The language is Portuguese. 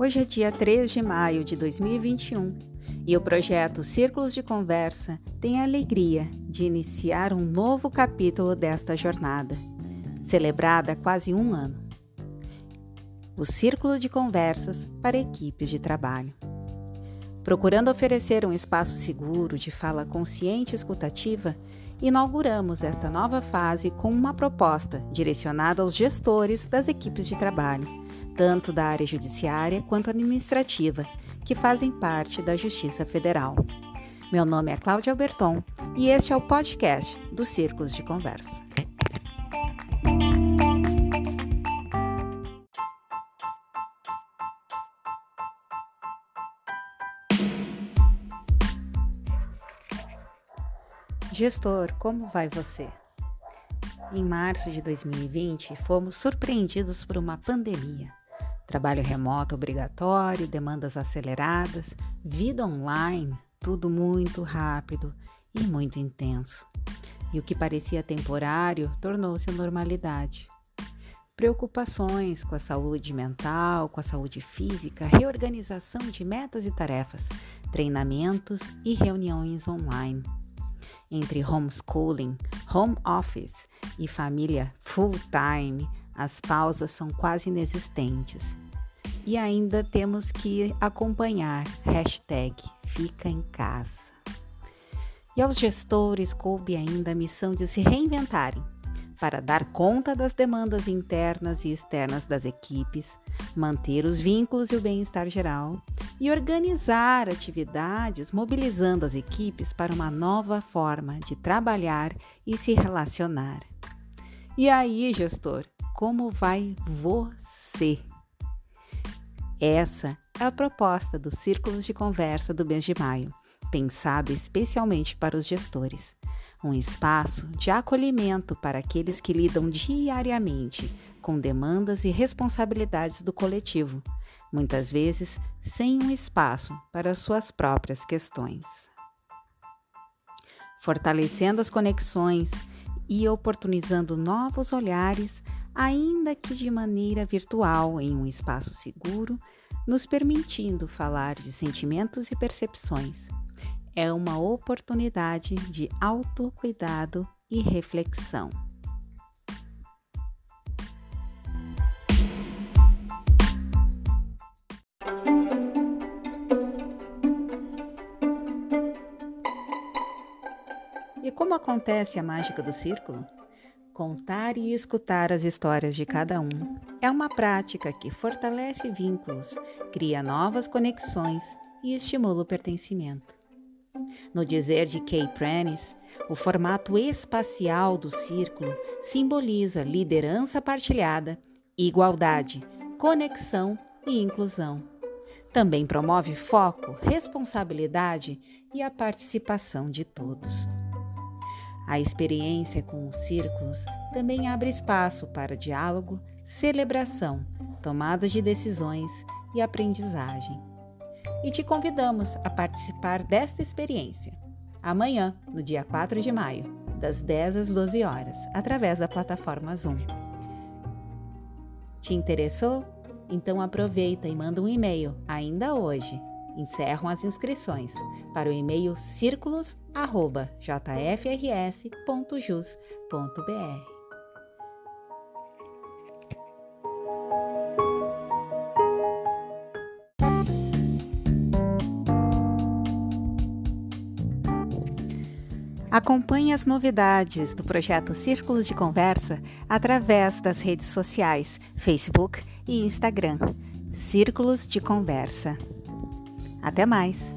Hoje é dia 3 de maio de 2021 e o projeto Círculos de Conversa tem a alegria de iniciar um novo capítulo desta jornada, celebrada há quase um ano. O Círculo de Conversas para equipes de trabalho. Procurando oferecer um espaço seguro de fala consciente e escutativa, inauguramos esta nova fase com uma proposta direcionada aos gestores das equipes de trabalho tanto da área judiciária quanto administrativa, que fazem parte da Justiça Federal. Meu nome é Cláudia Alberton e este é o podcast dos Círculos de Conversa. Gestor, como vai você? Em março de 2020, fomos surpreendidos por uma pandemia. Trabalho remoto obrigatório, demandas aceleradas, vida online, tudo muito rápido e muito intenso. E o que parecia temporário tornou-se normalidade. Preocupações com a saúde mental, com a saúde física, reorganização de metas e tarefas, treinamentos e reuniões online. Entre homeschooling, home office e família full-time, as pausas são quase inexistentes. E ainda temos que acompanhar hashtag Fica em Casa. E aos gestores coube ainda a missão de se reinventarem para dar conta das demandas internas e externas das equipes, manter os vínculos e o bem-estar geral e organizar atividades mobilizando as equipes para uma nova forma de trabalhar e se relacionar. E aí, gestor, como vai você? Essa é a proposta dos círculos de conversa do mês de maio, pensado especialmente para os gestores. Um espaço de acolhimento para aqueles que lidam diariamente com demandas e responsabilidades do coletivo, muitas vezes sem um espaço para suas próprias questões. Fortalecendo as conexões e oportunizando novos olhares ainda que de maneira virtual, em um espaço seguro, nos permitindo falar de sentimentos e percepções. É uma oportunidade de autocuidado e reflexão. E como acontece a mágica do círculo? Contar e escutar as histórias de cada um é uma prática que fortalece vínculos, cria novas conexões e estimula o pertencimento. No dizer de Kay Prentice, o formato espacial do círculo simboliza liderança partilhada, igualdade, conexão e inclusão. Também promove foco, responsabilidade e a participação de todos. A experiência com os círculos também abre espaço para diálogo, celebração, tomadas de decisões e aprendizagem. E te convidamos a participar desta experiência amanhã, no dia 4 de maio, das 10 às 12 horas, através da plataforma Zoom. Te interessou? Então aproveita e manda um e-mail ainda hoje encerram as inscrições para o e-mail círculos@jfrs.jus.br. Acompanhe as novidades do projeto Círculos de Conversa através das redes sociais Facebook e Instagram. Círculos de Conversa. Até mais!